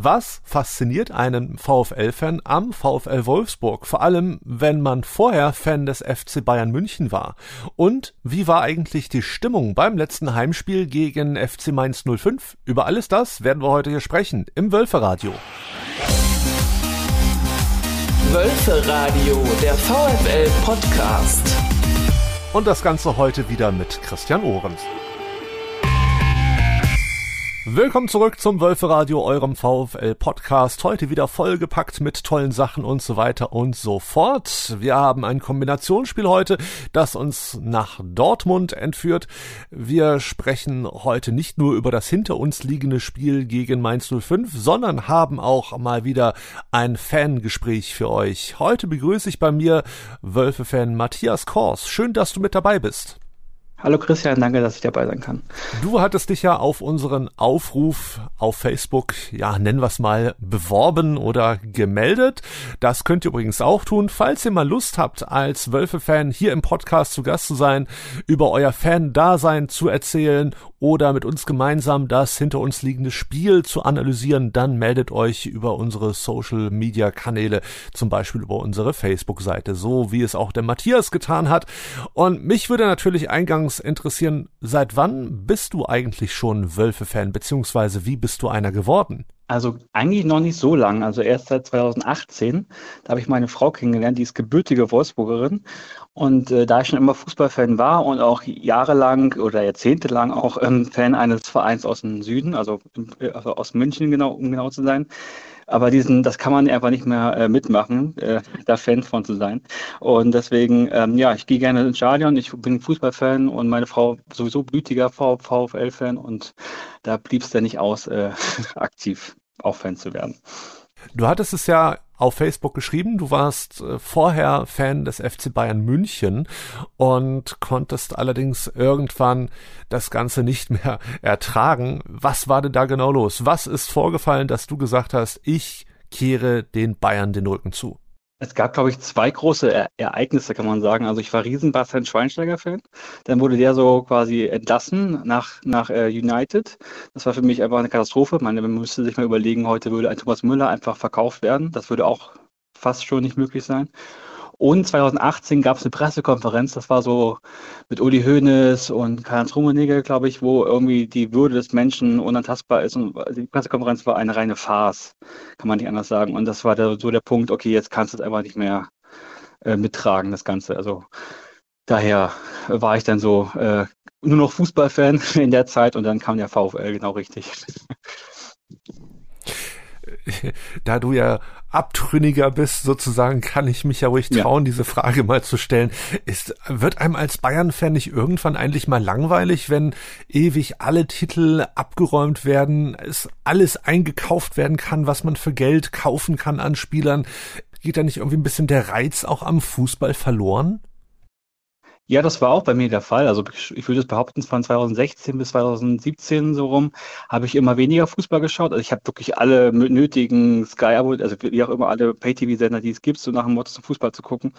Was fasziniert einen VfL-Fan am VfL Wolfsburg? Vor allem, wenn man vorher Fan des FC Bayern München war. Und wie war eigentlich die Stimmung beim letzten Heimspiel gegen FC Mainz 05? Über alles das werden wir heute hier sprechen im Wölferadio. Wölferadio, der VfL Podcast. Und das Ganze heute wieder mit Christian Ohrens. Willkommen zurück zum Wölferadio, eurem VfL-Podcast. Heute wieder vollgepackt mit tollen Sachen und so weiter und so fort. Wir haben ein Kombinationsspiel heute, das uns nach Dortmund entführt. Wir sprechen heute nicht nur über das hinter uns liegende Spiel gegen Mainz 05, sondern haben auch mal wieder ein Fangespräch für euch. Heute begrüße ich bei mir Wölfe-Fan Matthias Kors. Schön, dass du mit dabei bist. Hallo Christian, danke, dass ich dabei sein kann. Du hattest dich ja auf unseren Aufruf auf Facebook, ja, nennen wir es mal, beworben oder gemeldet. Das könnt ihr übrigens auch tun, falls ihr mal Lust habt, als Wölfe-Fan hier im Podcast zu Gast zu sein, über euer Fan-Dasein zu erzählen oder mit uns gemeinsam das hinter uns liegende Spiel zu analysieren, dann meldet euch über unsere Social-Media-Kanäle, zum Beispiel über unsere Facebook-Seite, so wie es auch der Matthias getan hat. Und mich würde natürlich eingangs anfangs interessieren, seit wann bist du eigentlich schon Wölfe-Fan, beziehungsweise wie bist du einer geworden? Also eigentlich noch nicht so lang, also erst seit 2018. Da habe ich meine Frau kennengelernt, die ist gebürtige Wolfsburgerin. Und äh, da ich schon immer Fußballfan war und auch jahrelang oder jahrzehntelang auch ähm, Fan eines Vereins aus dem Süden, also, also aus München genau, um genau zu sein, aber diesen, das kann man einfach nicht mehr äh, mitmachen, äh, da Fan von zu sein. Und deswegen, ähm, ja, ich gehe gerne ins Stadion. Ich bin Fußballfan und meine Frau sowieso blütiger VfL-Fan und da blieb es dann nicht aus, äh, aktiv auch Fan zu werden. Du hattest es ja auf Facebook geschrieben, du warst äh, vorher Fan des FC Bayern München und konntest allerdings irgendwann das Ganze nicht mehr ertragen. Was war denn da genau los? Was ist vorgefallen, dass du gesagt hast, ich kehre den Bayern den Rücken zu? Es gab, glaube ich, zwei große e Ereignisse, kann man sagen. Also ich war riesen Bastian Schweinsteiger-Fan. Dann wurde der so quasi entlassen nach, nach äh, United. Das war für mich einfach eine Katastrophe. Man müsste sich mal überlegen, heute würde ein Thomas Müller einfach verkauft werden. Das würde auch fast schon nicht möglich sein. Und 2018 gab es eine Pressekonferenz, das war so mit Uli Hoeneß und Karl-Heinz Rummenigge, glaube ich, wo irgendwie die Würde des Menschen unantastbar ist. Und die Pressekonferenz war eine reine Farce, kann man nicht anders sagen. Und das war der, so der Punkt, okay, jetzt kannst du es einfach nicht mehr äh, mittragen, das Ganze. Also daher war ich dann so äh, nur noch Fußballfan in der Zeit und dann kam der VfL genau richtig. da du ja Abtrünniger bist, sozusagen, kann ich mich ja ruhig trauen, ja. diese Frage mal zu stellen. Ist, wird einem als Bayern-Fan nicht irgendwann eigentlich mal langweilig, wenn ewig alle Titel abgeräumt werden, es alles eingekauft werden kann, was man für Geld kaufen kann an Spielern? Geht da nicht irgendwie ein bisschen der Reiz auch am Fußball verloren? Ja, das war auch bei mir der Fall. Also ich würde es behaupten, von 2016 bis 2017 so rum habe ich immer weniger Fußball geschaut. Also ich habe wirklich alle nötigen Sky, also wie auch immer alle Pay-TV-Sender, die es gibt, so nach dem Motto zum Fußball zu gucken.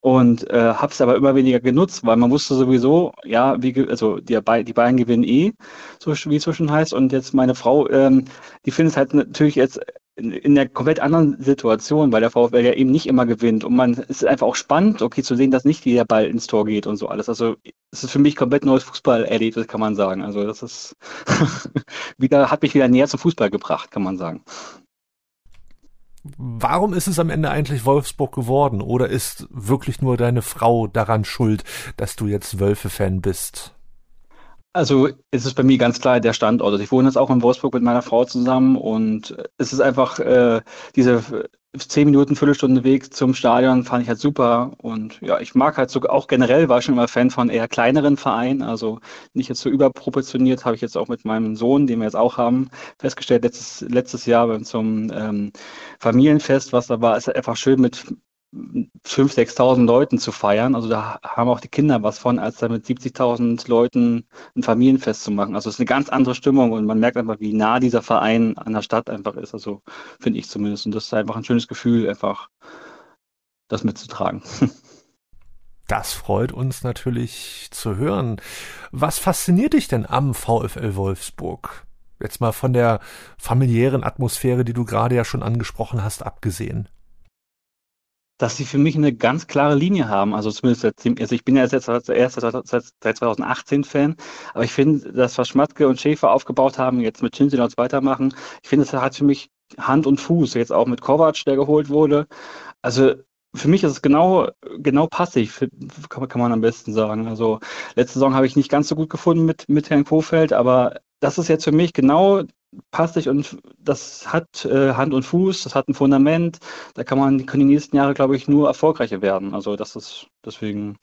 Und äh, habe es aber immer weniger genutzt, weil man wusste sowieso, ja, wie, also die, die Bayern gewinnen eh, so wie es so schon heißt. Und jetzt meine Frau, ähm, die findet es halt natürlich jetzt in, in der komplett anderen Situation, weil der VfL ja eben nicht immer gewinnt. Und man es ist einfach auch spannend, okay, zu sehen, dass nicht jeder Ball ins Tor geht und so alles. Also es ist für mich komplett neues Fußballerlebnis, kann man sagen. Also das ist wieder, hat mich wieder näher zum Fußball gebracht, kann man sagen. Warum ist es am Ende eigentlich Wolfsburg geworden? Oder ist wirklich nur deine Frau daran schuld, dass du jetzt Wölfe-Fan bist? Also es ist bei mir ganz klar der Standort. Also ich wohne jetzt auch in Wolfsburg mit meiner Frau zusammen und es ist einfach äh, diese zehn Minuten, Viertelstunde Weg zum Stadion fand ich halt super. Und ja, ich mag halt sogar auch generell, war schon immer Fan von eher kleineren Vereinen, also nicht jetzt so überproportioniert, habe ich jetzt auch mit meinem Sohn, den wir jetzt auch haben, festgestellt, letztes, letztes Jahr zum ähm, Familienfest, was da war, ist halt einfach schön mit 5.000, 6.000 Leuten zu feiern. Also da haben auch die Kinder was von, als da mit 70.000 Leuten ein Familienfest zu machen. Also es ist eine ganz andere Stimmung und man merkt einfach, wie nah dieser Verein an der Stadt einfach ist. Also finde ich zumindest. Und das ist einfach ein schönes Gefühl, einfach das mitzutragen. Das freut uns natürlich zu hören. Was fasziniert dich denn am VfL Wolfsburg? Jetzt mal von der familiären Atmosphäre, die du gerade ja schon angesprochen hast, abgesehen dass sie für mich eine ganz klare Linie haben. Also zumindest, also ich bin ja jetzt erst seit 2018 Fan, aber ich finde, das, was Schmatke und Schäfer aufgebaut haben, jetzt mit Chinsilons weitermachen, ich finde, das hat für mich Hand und Fuß, jetzt auch mit Kovac, der geholt wurde. Also für mich ist es genau, genau passig, kann, kann man am besten sagen. Also letzte Saison habe ich nicht ganz so gut gefunden mit, mit Herrn Kofeld, aber das ist jetzt für mich genau passig und das hat äh, Hand und Fuß, das hat ein Fundament. Da kann man, können die nächsten Jahre, glaube ich, nur erfolgreicher werden. Also das ist deswegen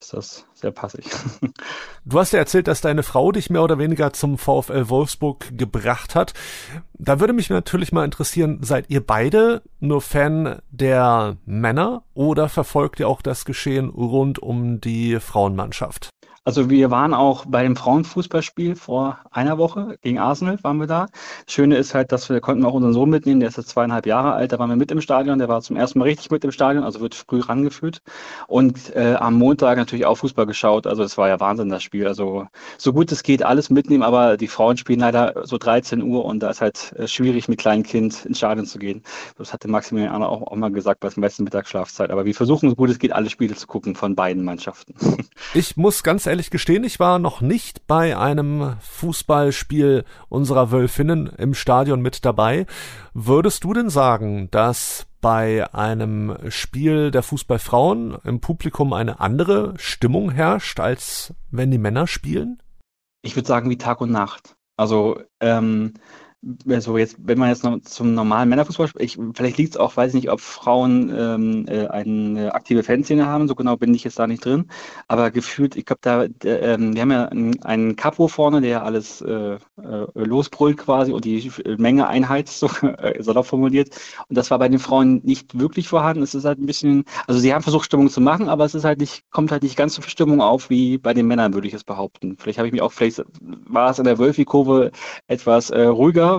ist das sehr passig. Du hast ja erzählt, dass deine Frau dich mehr oder weniger zum VfL Wolfsburg gebracht hat. Da würde mich natürlich mal interessieren, seid ihr beide nur Fan der Männer oder verfolgt ihr auch das Geschehen rund um die Frauenmannschaft? Also wir waren auch bei dem Frauenfußballspiel vor einer Woche gegen Arsenal waren wir da. Das Schöne ist halt, dass wir konnten auch unseren Sohn mitnehmen, der ist jetzt zweieinhalb Jahre alt, da waren wir mit im Stadion, der war zum ersten Mal richtig mit im Stadion, also wird früh rangeführt. Und äh, am Montag natürlich auch Fußball geschaut, also es war ja Wahnsinn, das Spiel. Also so gut es geht, alles mitnehmen, aber die Frauen spielen leider so 13 Uhr und da ist halt äh, schwierig, mit kleinem Kind ins Stadion zu gehen. Das hatte Maximilian auch, auch mal gesagt bei der meisten Mittagsschlafzeit. Aber wir versuchen so gut es geht, alle Spiele zu gucken von beiden Mannschaften. Ich muss ganz ehrlich gestehen, ich war noch nicht bei einem Fußballspiel unserer Wölfinnen im Stadion mit dabei. Würdest du denn sagen, dass bei einem Spiel der Fußballfrauen im Publikum eine andere Stimmung herrscht, als wenn die Männer spielen? Ich würde sagen wie Tag und Nacht. Also ähm, also jetzt, wenn man jetzt noch zum normalen Männerfußball, ich, vielleicht liegt es auch, weiß ich nicht, ob Frauen ähm, äh, eine aktive Fanszene haben, so genau bin ich jetzt da nicht drin, aber gefühlt, ich glaube, da, der, ähm, wir haben ja einen, Capo vorne, der alles äh, äh, losbrüllt quasi und die Menge einheizt, so äh, salopp formuliert. Und das war bei den Frauen nicht wirklich vorhanden. Es ist halt ein bisschen, also sie haben versucht, Stimmung zu machen, aber es ist halt nicht, kommt halt nicht ganz so viel Stimmung auf wie bei den Männern, würde ich es behaupten. Vielleicht habe ich mich auch, vielleicht war es in der Wölfi-Kurve etwas äh,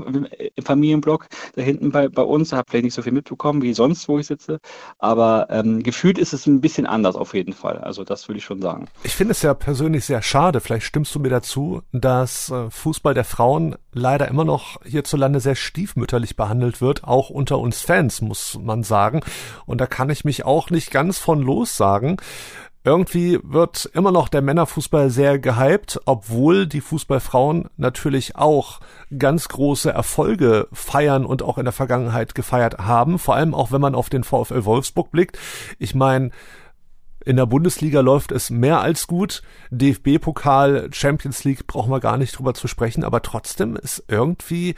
im Familienblock da hinten bei, bei uns. Habe vielleicht nicht so viel mitbekommen wie sonst, wo ich sitze. Aber ähm, gefühlt ist es ein bisschen anders auf jeden Fall. Also das würde ich schon sagen. Ich finde es ja persönlich sehr schade, vielleicht stimmst du mir dazu, dass äh, Fußball der Frauen leider immer noch hierzulande sehr stiefmütterlich behandelt wird, auch unter uns Fans, muss man sagen. Und da kann ich mich auch nicht ganz von los sagen. Irgendwie wird immer noch der Männerfußball sehr gehypt, obwohl die Fußballfrauen natürlich auch ganz große Erfolge feiern und auch in der Vergangenheit gefeiert haben, vor allem auch wenn man auf den VfL Wolfsburg blickt. Ich meine, in der Bundesliga läuft es mehr als gut. DFB-Pokal, Champions League brauchen wir gar nicht drüber zu sprechen, aber trotzdem ist irgendwie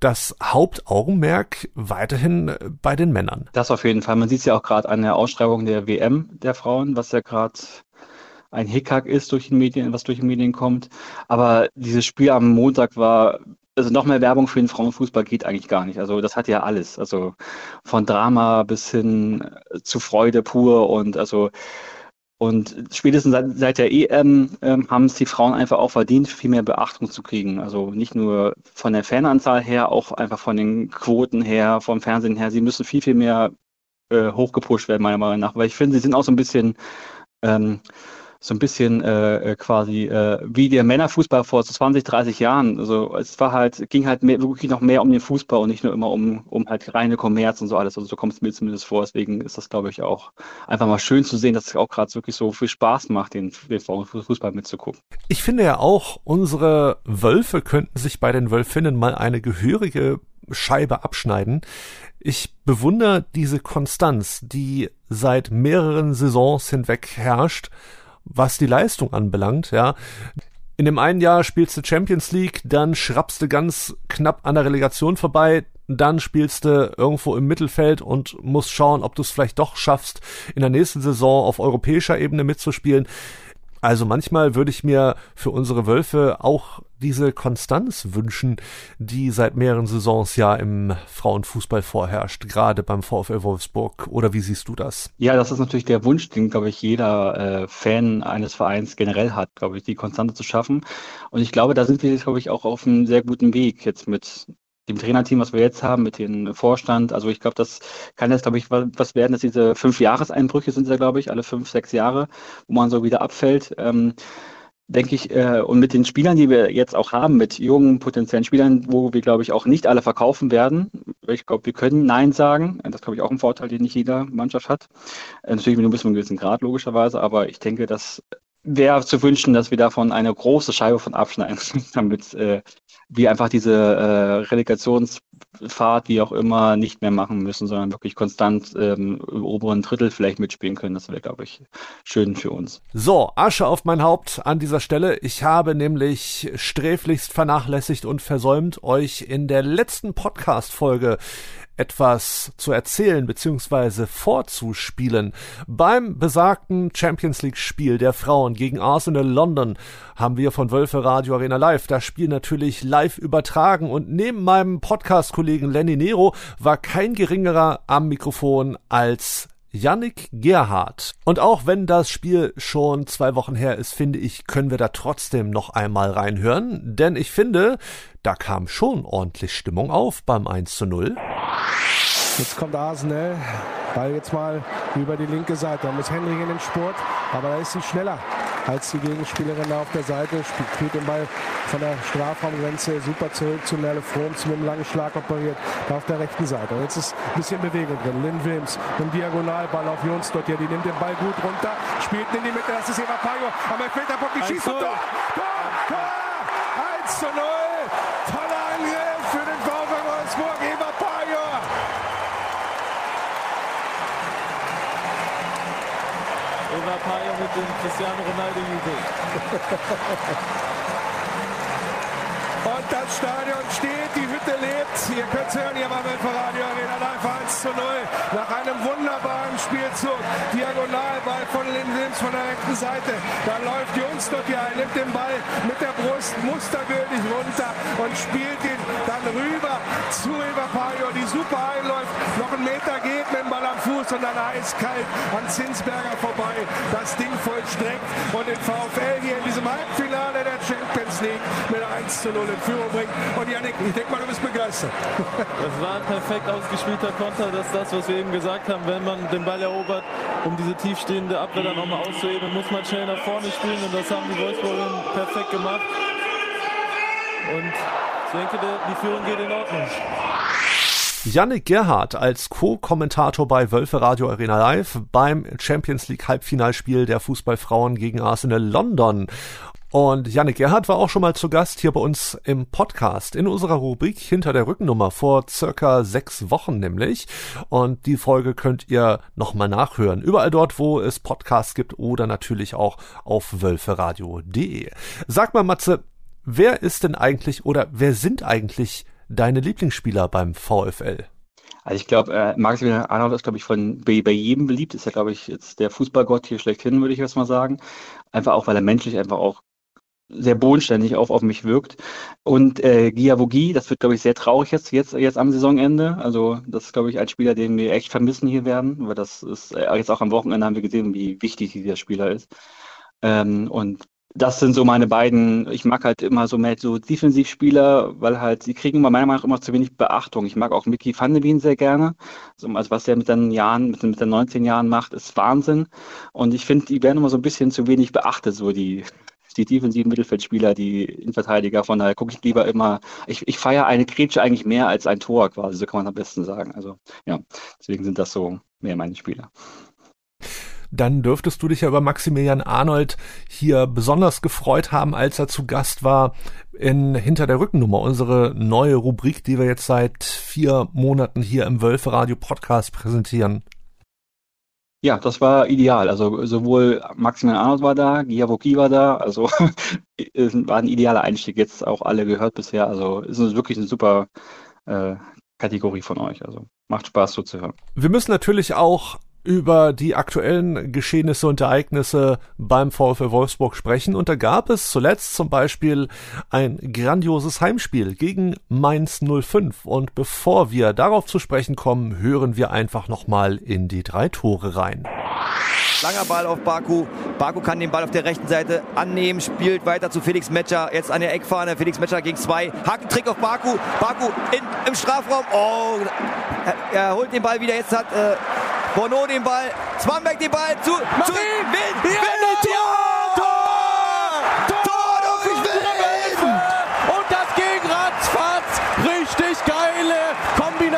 das Hauptaugenmerk weiterhin bei den Männern. Das auf jeden Fall. Man sieht es ja auch gerade an der Ausschreibung der WM der Frauen, was ja gerade ein Hickhack ist durch die Medien, was durch die Medien kommt. Aber dieses Spiel am Montag war, also noch mehr Werbung für den Frauenfußball geht eigentlich gar nicht. Also das hat ja alles. Also von Drama bis hin zu Freude pur und also und spätestens seit, seit der EM ähm, haben es die Frauen einfach auch verdient, viel mehr Beachtung zu kriegen. Also nicht nur von der Fananzahl her, auch einfach von den Quoten her, vom Fernsehen her. Sie müssen viel, viel mehr äh, hochgepusht werden, meiner Meinung nach. Weil ich finde, sie sind auch so ein bisschen ähm, so ein bisschen äh, äh, quasi äh, wie der Männerfußball vor so 20, 30 Jahren. Also es war halt, ging halt mehr, wirklich noch mehr um den Fußball und nicht nur immer um, um halt reine Kommerz und so alles. Also so kommt es mir zumindest vor. Deswegen ist das, glaube ich, auch einfach mal schön zu sehen, dass es auch gerade wirklich so viel Spaß macht, den, den Fußball mitzugucken. Ich finde ja auch, unsere Wölfe könnten sich bei den Wölfinnen mal eine gehörige Scheibe abschneiden. Ich bewundere diese Konstanz, die seit mehreren Saisons hinweg herrscht was die Leistung anbelangt, ja. In dem einen Jahr spielst du Champions League, dann schrappst du ganz knapp an der Relegation vorbei, dann spielst du irgendwo im Mittelfeld und musst schauen, ob du es vielleicht doch schaffst, in der nächsten Saison auf europäischer Ebene mitzuspielen. Also manchmal würde ich mir für unsere Wölfe auch diese Konstanz wünschen, die seit mehreren Saisons ja im Frauenfußball vorherrscht, gerade beim VfL Wolfsburg. Oder wie siehst du das? Ja, das ist natürlich der Wunsch, den, glaube ich, jeder äh, Fan eines Vereins generell hat, glaube ich, die Konstante zu schaffen. Und ich glaube, da sind wir, glaube ich, auch auf einem sehr guten Weg jetzt mit dem Trainerteam, was wir jetzt haben, mit dem Vorstand. Also ich glaube, das kann jetzt, glaube ich, was werden, dass diese fünf Jahreseinbrüche sind ja, glaube ich, alle fünf, sechs Jahre, wo man so wieder abfällt. Ähm, denke ich, äh, und mit den Spielern, die wir jetzt auch haben, mit jungen potenziellen Spielern, wo wir, glaube ich, auch nicht alle verkaufen werden. Ich glaube, wir können Nein sagen. Das glaube ich, auch ein Vorteil, den nicht jeder Mannschaft hat. Äh, natürlich mit einem gewissen Grad, logischerweise, aber ich denke, dass wäre zu wünschen, dass wir davon eine große Scheibe von abschneiden, damit äh, wir einfach diese äh, Relegationsfahrt, wie auch immer, nicht mehr machen müssen, sondern wirklich konstant ähm, im oberen Drittel vielleicht mitspielen können. Das wäre, glaube ich, schön für uns. So, Asche auf mein Haupt an dieser Stelle. Ich habe nämlich sträflichst vernachlässigt und versäumt, euch in der letzten Podcast-Folge etwas zu erzählen bzw. vorzuspielen. Beim besagten Champions League Spiel der Frauen gegen Arsenal London haben wir von Wölfe Radio Arena Live das Spiel natürlich live übertragen und neben meinem Podcast-Kollegen Lenny Nero war kein geringerer am Mikrofon als Yannick Gerhardt. Und auch wenn das Spiel schon zwei Wochen her ist, finde ich, können wir da trotzdem noch einmal reinhören, denn ich finde, da kam schon ordentlich Stimmung auf beim 1 zu 0. Jetzt kommt Arsenal. Ball jetzt mal über die linke Seite. Da muss Henry in den Sport, aber da ist sie schneller als die Gegenspielerin da auf der Seite. Spielt den Ball von der Strafraumgrenze super zurück zu Merle Fromm, zu einem langen Schlag operiert, da auf der rechten Seite. Und jetzt ist ein bisschen Bewegung drin. Lynn Wilms mit dem Diagonalball auf Jons dort hier, die nimmt den Ball gut runter, spielt in die Mitte, das ist Eva Payo, aber Elfmeterbock, die schießt und Tor! Tor! Tor! 1 zu 0! komt Cristiano Ronaldo Juve. Stadion steht, die Hütte lebt. Ihr könnt es hören hier beim Radio Arena Live 1 zu 0. Nach einem wunderbaren Spielzug. Diagonalball von Lynn Wilms von der rechten Seite. Da läuft Jungs dort hier ein, nimmt den Ball mit der Brust mustergültig runter und spielt ihn dann rüber zu Eva Payo, die super einläuft. Noch einen Meter geht mit dem Ball am Fuß und dann eiskalt an Zinsberger vorbei. Das Ding vollstreckt und den VfL hier in diesem Halbfinale Champions League mit 1 zu 0 in Führung bringt. Und Janik, ich denke mal, du bist begeistert. Das war ein perfekt ausgespielter Konter. Das ist das, was wir eben gesagt haben. Wenn man den Ball erobert, um diese tiefstehende Abwehr dann nochmal auszuheben, muss man schnell nach vorne spielen. Und das haben die Wolfsburgerinnen perfekt gemacht. Und ich denke, die Führung geht in Ordnung. Yannick Gerhardt als Co-Kommentator bei Wölfe Radio Arena Live beim Champions League Halbfinalspiel der Fußballfrauen gegen Arsenal London. Und Yannick Gerhardt war auch schon mal zu Gast hier bei uns im Podcast in unserer Rubrik Hinter der Rückennummer vor circa sechs Wochen nämlich. Und die Folge könnt ihr nochmal nachhören. Überall dort, wo es Podcasts gibt oder natürlich auch auf wölferadio.de. Sag mal, Matze, wer ist denn eigentlich oder wer sind eigentlich deine Lieblingsspieler beim VfL? Also ich glaube, äh, Maximilian Arnold ist, glaube ich, von bei, bei jedem beliebt. Ist ja, glaube ich, jetzt der Fußballgott hier schlechthin, würde ich jetzt mal sagen. Einfach auch, weil er menschlich einfach auch sehr bodenständig auch auf mich wirkt. Und äh, Giavogi, das wird, glaube ich, sehr traurig jetzt, jetzt, jetzt am Saisonende. Also das ist, glaube ich, ein Spieler, den wir echt vermissen hier werden, weil das ist, äh, jetzt auch am Wochenende haben wir gesehen, wie wichtig dieser Spieler ist. Ähm, und das sind so meine beiden, ich mag halt immer so mehr so Defensivspieler, weil halt, sie kriegen meiner Meinung nach immer zu wenig Beachtung. Ich mag auch Mickey van de Wien sehr gerne. Also was er mit seinen Jahren, mit, mit den 19 Jahren macht, ist Wahnsinn. Und ich finde, die werden immer so ein bisschen zu wenig beachtet, so die, die defensiven Mittelfeldspieler, die Innenverteidiger. Von daher gucke ich lieber immer, ich, ich feiere eine Grätsche eigentlich mehr als ein Tor quasi, so kann man am besten sagen. Also ja, deswegen sind das so mehr meine Spieler dann dürftest du dich ja über Maximilian Arnold hier besonders gefreut haben, als er zu Gast war in Hinter der Rückennummer, unsere neue Rubrik, die wir jetzt seit vier Monaten hier im Wölfe Radio Podcast präsentieren. Ja, das war ideal. Also sowohl Maximilian Arnold war da, Giavoki war da, also war ein idealer Einstieg, jetzt auch alle gehört bisher. Also ist wirklich eine super äh, Kategorie von euch. Also macht Spaß zuzuhören. Wir müssen natürlich auch über die aktuellen Geschehnisse und Ereignisse beim VfL Wolfsburg sprechen. Und da gab es zuletzt zum Beispiel ein grandioses Heimspiel gegen Mainz 05. Und bevor wir darauf zu sprechen kommen, hören wir einfach nochmal in die drei Tore rein. Langer Ball auf Baku. Baku kann den Ball auf der rechten Seite annehmen, spielt weiter zu Felix Metscher. Jetzt an der Eckfahne. Felix Metscher gegen zwei. Hakentrick auf Baku. Baku in, im Strafraum. Oh, er, er holt den Ball wieder. Jetzt hat äh, Bono den Ball, Zwambeck den Ball zu, zu Wind, ja, Wind, Tor! Tor! Tor!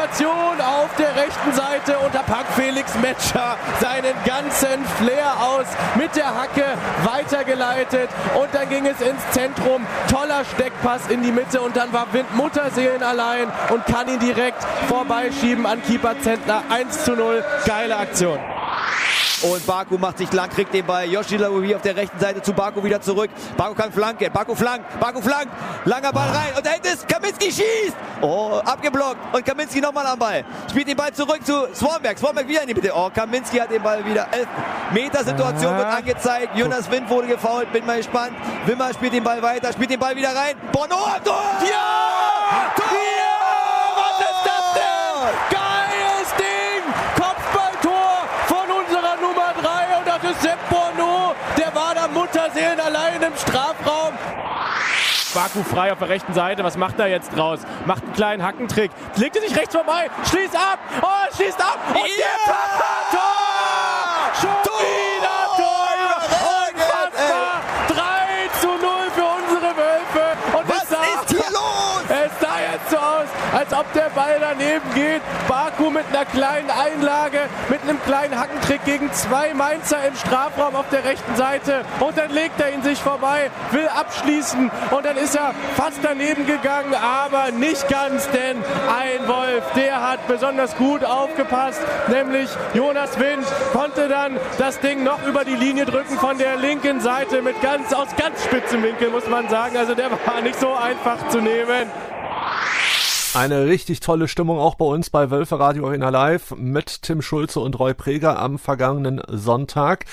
Situation auf der rechten Seite und da packt Felix Metscher seinen ganzen Flair aus mit der Hacke weitergeleitet und dann ging es ins Zentrum. Toller Steckpass in die Mitte und dann war Wind Mutterseelen allein und kann ihn direkt vorbeischieben an Keeper Zentner. 1 zu 0. Geile Aktion. Und Baku macht sich lang, kriegt den Ball. Yoshi Laoui auf der rechten Seite zu Baku wieder zurück. Baku kann flanken. Baku flankt. Baku flankt. Langer Ball rein. Und da hinten ist Kaminski schießt. Oh, abgeblockt. Und Kaminski nochmal am Ball. Spielt den Ball zurück zu Swanberg. Swanberg wieder in die Mitte. Oh, Kaminski hat den Ball wieder. 11 Meter Situation wird angezeigt. Jonas Wind wurde gefault. Bin mal gespannt. Wimmer spielt den Ball weiter. Spielt den Ball wieder rein. Bono am Tor. Ja! Tor! Ja! Was ist das denn? Mutterseelen allein im Strafraum. Baku frei auf der rechten Seite. Was macht er jetzt draus? Macht einen kleinen Hackentrick. Legt er sich rechts vorbei. Schließt ab. Oh, schließt ab. Und Ja! Als ob der Ball daneben geht. Baku mit einer kleinen Einlage, mit einem kleinen Hackentrick gegen zwei Mainzer im Strafraum auf der rechten Seite. Und dann legt er ihn sich vorbei, will abschließen. Und dann ist er fast daneben gegangen, aber nicht ganz, denn ein Wolf, der hat besonders gut aufgepasst, nämlich Jonas Wind, konnte dann das Ding noch über die Linie drücken von der linken Seite mit ganz, aus ganz spitzem Winkel, muss man sagen. Also der war nicht so einfach zu nehmen. Eine richtig tolle Stimmung auch bei uns bei Wölfe Radio Arena Live mit Tim Schulze und Roy Preger am vergangenen Sonntag.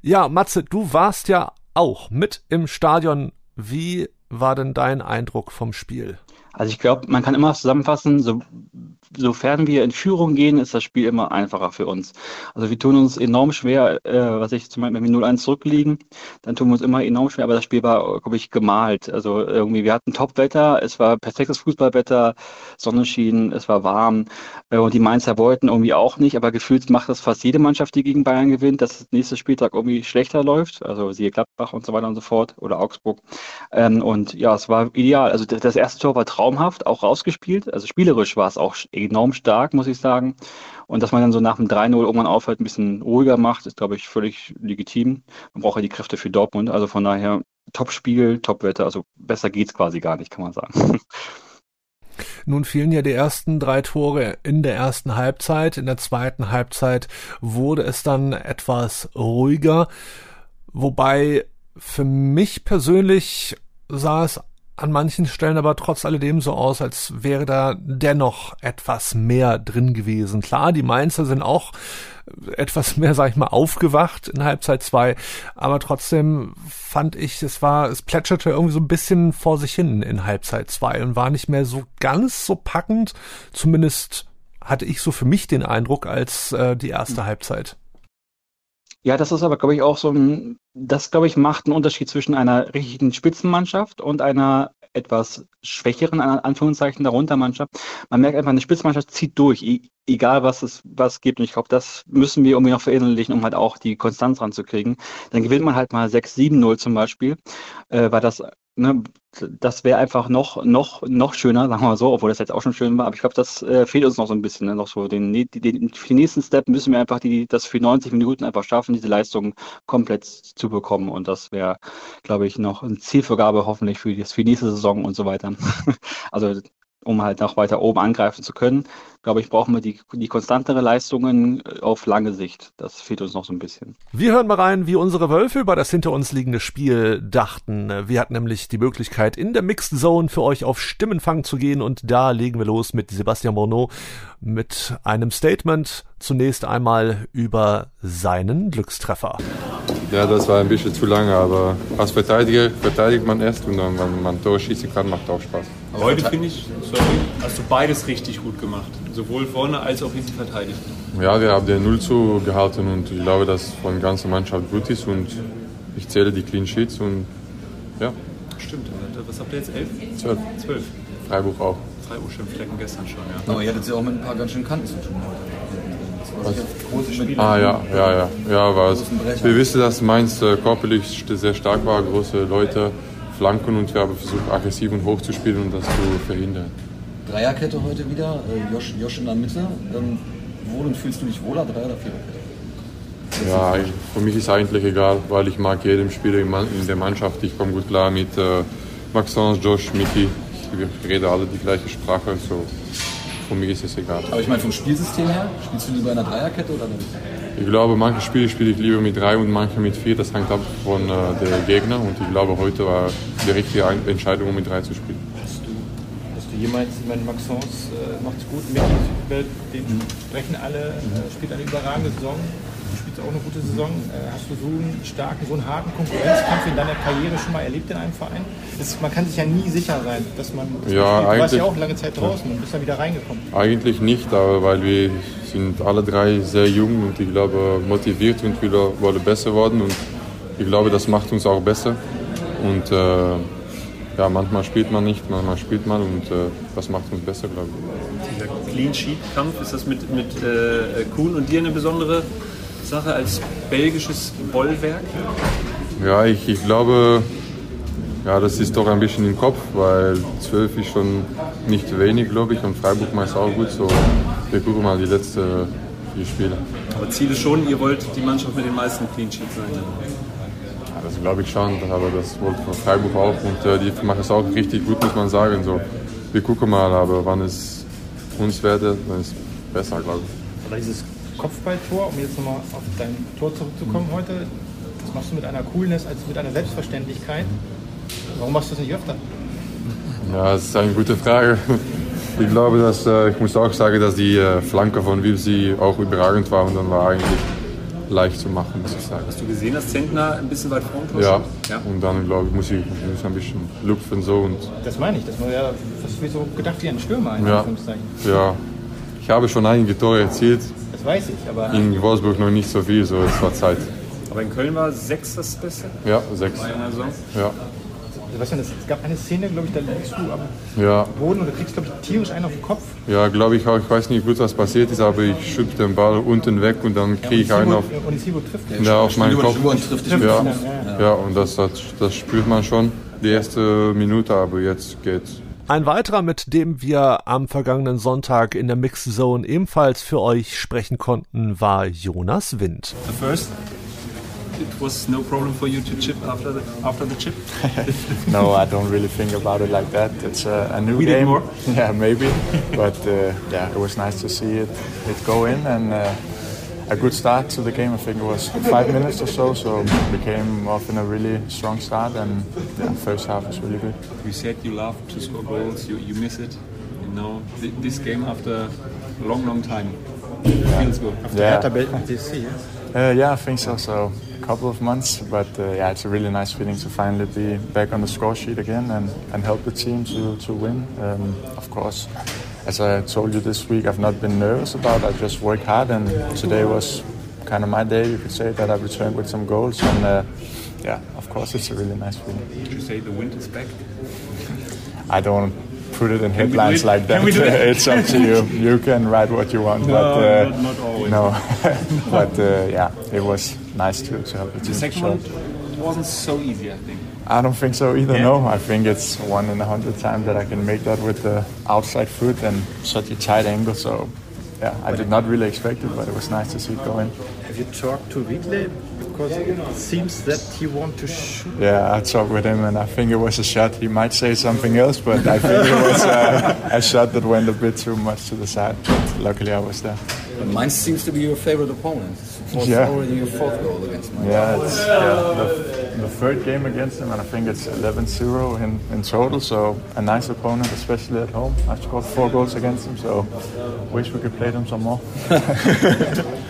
Ja, Matze, du warst ja auch mit im Stadion. Wie war denn dein Eindruck vom Spiel? Also ich glaube, man kann immer zusammenfassen, so, sofern wir in Führung gehen, ist das Spiel immer einfacher für uns. Also wir tun uns enorm schwer, äh, was ich zum Beispiel, wenn wir 0-1 zurückliegen, dann tun wir uns immer enorm schwer, aber das Spiel war, glaube ich, gemalt. Also irgendwie, wir hatten Top-Wetter, es war perfektes Fußballwetter, Sonne schien, es war warm äh, und die Mainzer wollten irgendwie auch nicht, aber gefühlt macht das fast jede Mannschaft, die gegen Bayern gewinnt, dass das nächste Spieltag irgendwie schlechter läuft, also siehe Gladbach und so weiter und so fort oder Augsburg. Ähm, und ja, es war ideal. Also das erste Tor war traumhaft, auch rausgespielt. Also spielerisch war es auch enorm stark, muss ich sagen. Und dass man dann so nach dem 3-0 irgendwann aufhört, ein bisschen ruhiger macht, ist, glaube ich, völlig legitim. Man braucht ja die Kräfte für Dortmund. Also von daher Top-Spiel, Top-Wetter. Also besser geht's quasi gar nicht, kann man sagen. Nun fielen ja die ersten drei Tore in der ersten Halbzeit. In der zweiten Halbzeit wurde es dann etwas ruhiger. Wobei für mich persönlich sah es an manchen Stellen aber trotz alledem so aus, als wäre da dennoch etwas mehr drin gewesen. Klar, die Mainzer sind auch etwas mehr, sag ich mal, aufgewacht in Halbzeit zwei, aber trotzdem fand ich, es war, es plätscherte irgendwie so ein bisschen vor sich hin in Halbzeit zwei und war nicht mehr so ganz so packend, zumindest hatte ich so für mich den Eindruck als äh, die erste Halbzeit. Ja, das ist aber, glaube ich, auch so ein, das, glaube ich, macht einen Unterschied zwischen einer richtigen Spitzenmannschaft und einer etwas schwächeren, an Anführungszeichen, darunter Mannschaft. Man merkt einfach, eine Spitzenmannschaft zieht durch, egal was es was gibt. Und ich glaube, das müssen wir irgendwie noch verinnerlichen, um halt auch die Konstanz ranzukriegen. Dann gewinnt man halt mal 6-7-0 zum Beispiel, äh, weil das ne, das wäre einfach noch, noch, noch schöner, sagen wir mal so, obwohl das jetzt auch schon schön war. Aber ich glaube, das äh, fehlt uns noch so ein bisschen. Ne? Noch so den, den, den, nächsten Step müssen wir einfach die, das für 90 Minuten einfach schaffen, diese Leistung komplett zu bekommen. Und das wäre, glaube ich, noch eine Zielvorgabe hoffentlich für, das, für die nächste Saison und so weiter. also um halt noch weiter oben angreifen zu können, glaube ich, brauchen wir die, die konstantere Leistungen auf lange Sicht. Das fehlt uns noch so ein bisschen. Wir hören mal rein, wie unsere Wölfe über das hinter uns liegende Spiel dachten. Wir hatten nämlich die Möglichkeit, in der Mixed Zone für euch auf Stimmenfang zu gehen und da legen wir los mit Sebastian Morneau mit einem Statement zunächst einmal über seinen Glückstreffer. Ja, das war ein bisschen zu lange, aber als Verteidiger verteidigt man erst und dann, wenn man Tor schießen kann, macht auch Spaß. Aber heute finde ich, sorry, hast du beides richtig gut gemacht. Sowohl vorne als auch hinten verteidigt. Ja, wir haben den 0 zu gehalten und ich glaube, dass von der ganzen Mannschaft gut ist und ich zähle die Clean Sheets und ja. Stimmt, was habt ihr jetzt? Elf? Zwölf. Zwölf. Freiburg auch. Freiburg schon Flecken gestern schon, ja. Aber ihr hattet ja auch mit ein paar ganz schönen Kanten zu tun heute. Sicher große Spiele. Ah ja, ja, ja. ja war es. Wir wissen, dass Mainz äh, körperlich sehr stark war, große Leute, Flanken und wir haben versucht, aggressiv und hoch zu spielen und das zu verhindern. Dreierkette heute wieder, äh, Josh, Josh in der Mitte. Ähm, wohl und fühlst du dich wohler, Dreier- oder Viererkette? Ja, für mich ist eigentlich egal, weil ich mag jeden Spieler in der Mannschaft. Ich komme gut klar mit äh, Maxence, Josh, Miki. Wir reden alle die gleiche Sprache, so für mich ist es egal. Aber ich meine vom Spielsystem her, spielst du lieber in der Dreierkette oder nicht? Ich glaube, manche Spiele spiele ich lieber mit drei und manche mit vier. Das hängt ab von äh, der Gegner und ich glaube, heute war die richtige Entscheidung, um mit drei zu spielen. Hast du, hast du jemals, ich meine, Maxence äh, macht es gut, Mickey, den sprechen alle, äh, spielt eine überragende Saison. Du spielst auch eine gute Saison. Äh, hast du so einen starken, so einen harten Konkurrenzkampf in deiner Karriere schon mal erlebt in einem Verein? Das, man kann sich ja nie sicher sein, dass man. dass Ja, man du warst eigentlich- ja auch lange Zeit draußen und bist dann wieder reingekommen. Eigentlich nicht, aber weil wir sind alle drei sehr jung und ich glaube motiviert und wir wollen besser werden und ich glaube, das macht uns auch besser. Und äh, ja, manchmal spielt man nicht, manchmal spielt man und äh, das macht uns besser, glaube ich. Dieser Clean Sheet Kampf, ist das mit, mit äh, Kuhn und dir eine besondere Sache als belgisches Bollwerk? Ja, ich, ich glaube, ja, das ist doch ein bisschen im Kopf, weil zwölf ist schon nicht wenig, glaube ich, und Freiburg macht es auch gut. So, wir gucken mal die letzten vier Spiele. Aber Ziel ist schon, ihr wollt die Mannschaft mit den meisten Clean Sheets sein. Ja, das glaube ich schon, aber das wollte von Freiburg auch und äh, die machen es auch richtig gut, muss man sagen. So, wir gucken mal, aber wann es uns werde, dann ist es besser, glaube ich. Kopfballtor, um jetzt nochmal auf dein Tor zurückzukommen heute, das machst du mit einer Coolness, als mit einer Selbstverständlichkeit. Warum machst du das nicht öfter? Ja, das ist eine gute Frage. Ich glaube, dass äh, ich muss auch sagen, dass die äh, Flanke von Wilsi auch überragend war und dann war eigentlich leicht zu machen, muss ich sagen. Hast du gesehen, dass Zentner ein bisschen weit vorn Ja, ja. und dann glaube ich, muss ich, muss ein bisschen lupfen so und Das meine ich, das war ja fast wie so gedacht wie ein Stürmer in ja, Anführungszeichen. ja. Ich habe schon einige Tore erzielt, Das weiß ich, aber in Wolfsburg noch nicht so viel, so es war Zeit. Aber in Köln war sechs das Beste Ja, sechs. Saison. Ja, Sebastian, es gab eine Szene, glaube ich, da liegst du am ja, Boden und du kriegst, glaube ich, tierisch einen auf den Kopf. ja glaube ich auch. Ich weiß nicht gut, was passiert ist, aber ich schub den Ball unten weg und dann kriege ich einen auf, Und Isibo trifft dich. ja, auf meinen die Kopf. Und trifft dich Ja, Fuß. ja, und das, das, das spürt man schon die erste Minute, aber jetzt geht's. Ein weiterer, mit dem wir am vergangenen Sonntag in der Mixed Zone ebenfalls für euch sprechen konnten, war Jonas Wind. The first, it was no problem for you to chip after the, after the chip. no, I don't really think about it like that. It's a, a new We did game. more. Yeah, maybe. but uh, yeah, it was nice to see it, it go in and uh, a good start to the game. I think it was five minutes or so, so we came off in a really strong start and yeah, first half was really good. You said you love to score goals, you, you miss it. And now thi- this game after a long, long time feels good. After Yeah. DC, Uh, yeah, I think so. So a couple of months, but uh, yeah, it's a really nice feeling to finally be back on the score sheet again and, and help the team to, to win. Um, of course, as I told you this week, I've not been nervous about. it. I just work hard, and today was kind of my day. You could say that I returned with some goals, and uh, yeah, of course, it's a really nice feeling. Did you say the wind is back? I don't put it in Can headlines like that. Can we do it? it's up to you. You can write what you want, No, but uh, not- not always. No, but uh, yeah, it was nice to, to the team. The second one wasn't so easy, I think. I don't think so either. Yeah? No, I think it's one in a hundred times that I can make that with the outside foot and such a tight angle. So, yeah, I did not really expect it, but it was nice to see it go in. Have you talked to Wheatley? Because it seems that he want to shoot. Yeah, I talked with him, and I think it was a shot. He might say something else, but I think it was uh, a shot that went a bit too much to the side. But luckily, I was there. Mine seems to be your favorite opponent. It's Yeah. already your fourth goal against Mainz. Yeah, it's yeah, the, the third game against him, and I think it's 11-0 in, in total. So a nice opponent, especially at home. I scored four goals against him, so wish we could play them some more.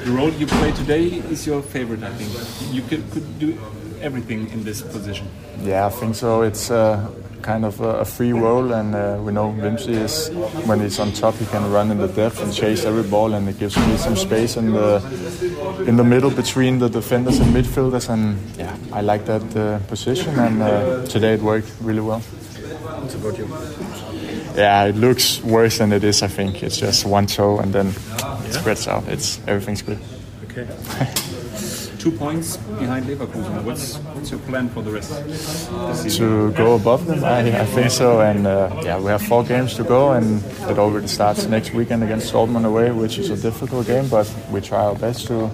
The role you play today is your favorite, I think. You could, could do everything in this position. Yeah, I think so. It's uh, kind of a, a free role, and uh, we know Vimsy is when he's on top, he can run in the depth and chase every ball, and it gives me some space in the in the middle between the defenders and midfielders, and yeah, I like that uh, position, and uh, today it worked really well. About you. Yeah, it looks worse than it is. I think it's just one toe, and then it spreads out. It's everything's good. Okay. two points behind Leverkusen. What's, what's your plan for the rest? To go above them, I, I think so. And uh, yeah, we have four games to go, and it already starts next weekend against Dortmund away, which is a difficult game, but we try our best to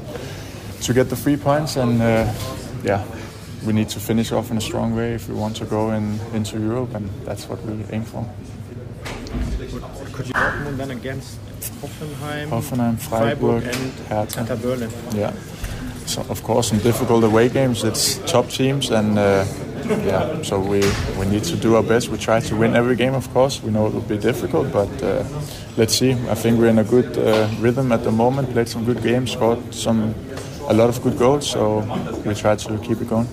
to get the three points. And uh, yeah, we need to finish off in a strong way if we want to go in, into Europe, and that's what we aim for. Could you Dortmund then against Hoffenheim, Hoffenheim, Freiburg, and Hertha. Hertha Berlin? Yeah. So of course, some difficult away games. It's top teams, and uh, yeah, so we we need to do our best. We try to win every game, of course. We know it will be difficult, but uh, let's see. I think we're in a good uh, rhythm at the moment. Played some good games, scored some a lot of good goals. So we try to keep it going.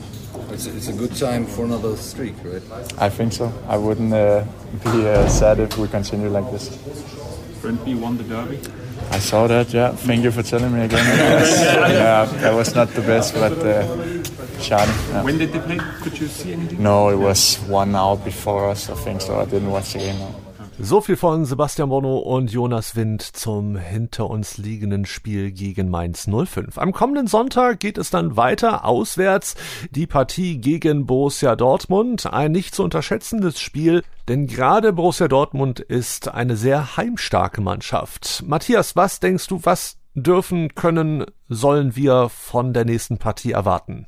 It's, it's a good time for another streak, right? I think so. I wouldn't uh, be uh, sad if we continue like this. Brentby won the derby. I saw that. Yeah, thank you for telling me again. Yeah, that was not the best, but uh, schade. Yeah. When did they play? Could you see anything? No, it was one hour before us, I think, so I didn't watch the game. No. So viel von Sebastian Bono und Jonas Wind zum hinter uns liegenden Spiel gegen Mainz 05. Am kommenden Sonntag geht es dann weiter auswärts. Die Partie gegen Borussia Dortmund. Ein nicht zu unterschätzendes Spiel, denn gerade Borussia Dortmund ist eine sehr heimstarke Mannschaft. Matthias, was denkst du, was dürfen, können, sollen wir von der nächsten Partie erwarten?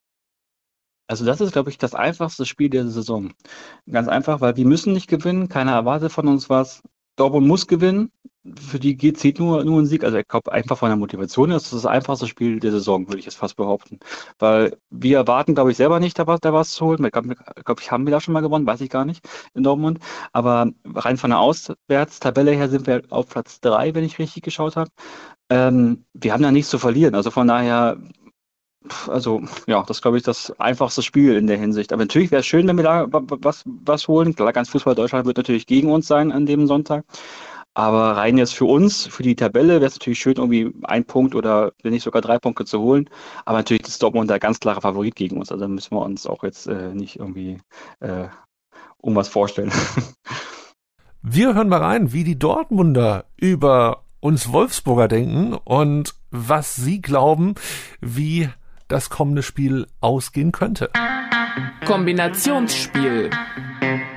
Also das ist, glaube ich, das einfachste Spiel der Saison. Ganz einfach, weil wir müssen nicht gewinnen, keiner erwartet von uns was. Dortmund muss gewinnen. Für die geht zählt nur, nur ein Sieg. Also ich glaube, einfach von der Motivation ist das das einfachste Spiel der Saison, würde ich jetzt fast behaupten. Weil wir erwarten, glaube ich, selber nicht, da was, da was zu holen. Ich glaube, glaub, ich haben wir da schon mal gewonnen, weiß ich gar nicht, in Dortmund. Aber rein von der Auswärtstabelle her sind wir auf Platz drei, wenn ich richtig geschaut habe. Ähm, wir haben da nichts zu verlieren. Also von daher also ja, das glaube ich das einfachste Spiel in der Hinsicht. Aber natürlich wäre es schön, wenn wir da was, was holen. Klar, ganz Fußball Deutschland wird natürlich gegen uns sein an dem Sonntag. Aber rein jetzt für uns, für die Tabelle, wäre es natürlich schön, irgendwie ein Punkt oder wenn nicht sogar drei Punkte zu holen. Aber natürlich ist Dortmund der ganz klare Favorit gegen uns. Also müssen wir uns auch jetzt äh, nicht irgendwie äh, um was vorstellen. Wir hören mal rein, wie die Dortmunder über uns Wolfsburger denken und was sie glauben, wie das kommende Spiel ausgehen könnte. Kombinationsspiel.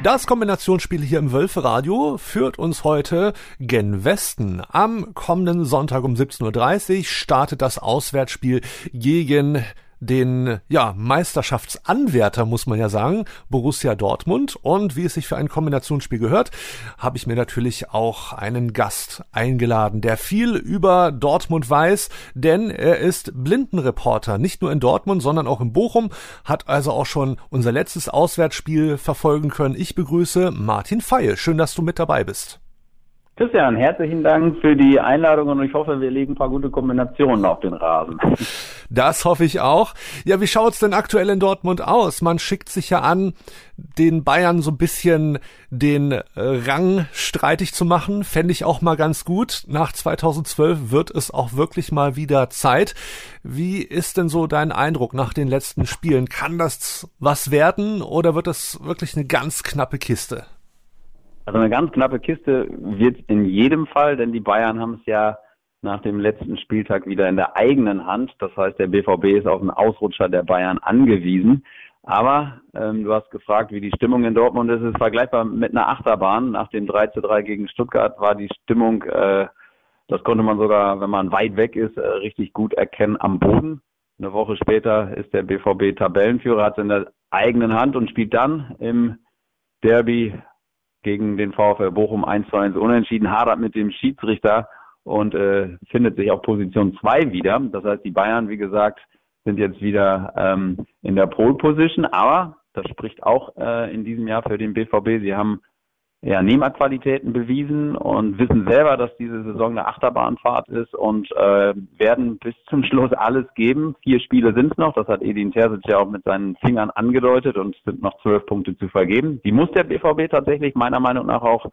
Das Kombinationsspiel hier im Wölferadio führt uns heute gen Westen. Am kommenden Sonntag um 17.30 Uhr startet das Auswärtsspiel gegen den ja, Meisterschaftsanwärter, muss man ja sagen, Borussia Dortmund. Und wie es sich für ein Kombinationsspiel gehört, habe ich mir natürlich auch einen Gast eingeladen, der viel über Dortmund weiß, denn er ist Blindenreporter, nicht nur in Dortmund, sondern auch in Bochum, hat also auch schon unser letztes Auswärtsspiel verfolgen können. Ich begrüße Martin Feil. Schön, dass du mit dabei bist. Christian, herzlichen Dank für die Einladung und ich hoffe, wir legen ein paar gute Kombinationen auf den Rasen. Das hoffe ich auch. Ja, wie schaut's denn aktuell in Dortmund aus? Man schickt sich ja an, den Bayern so ein bisschen den äh, Rang streitig zu machen. Fände ich auch mal ganz gut. Nach 2012 wird es auch wirklich mal wieder Zeit. Wie ist denn so dein Eindruck nach den letzten Spielen? Kann das was werden oder wird es wirklich eine ganz knappe Kiste? Also eine ganz knappe Kiste wird in jedem Fall, denn die Bayern haben es ja nach dem letzten Spieltag wieder in der eigenen Hand. Das heißt, der BVB ist auf einen Ausrutscher der Bayern angewiesen. Aber ähm, du hast gefragt, wie die Stimmung in Dortmund ist. Es ist vergleichbar mit einer Achterbahn. Nach dem 3 zu 3 gegen Stuttgart war die Stimmung, äh, das konnte man sogar, wenn man weit weg ist, äh, richtig gut erkennen am Boden. Eine Woche später ist der BVB Tabellenführer, hat es in der eigenen Hand und spielt dann im Derby gegen den VfL Bochum 1 zu 1 unentschieden, hadert mit dem Schiedsrichter und äh, findet sich auf Position 2 wieder. Das heißt, die Bayern, wie gesagt, sind jetzt wieder ähm, in der Pole Position, aber das spricht auch äh, in diesem Jahr für den BVB. Sie haben ja, Nehmerqualitäten bewiesen und wissen selber, dass diese Saison eine Achterbahnfahrt ist und äh, werden bis zum Schluss alles geben. Vier Spiele sind es noch, das hat Edin Terzic ja auch mit seinen Fingern angedeutet und es sind noch zwölf Punkte zu vergeben. Die muss der BVB tatsächlich meiner Meinung nach auch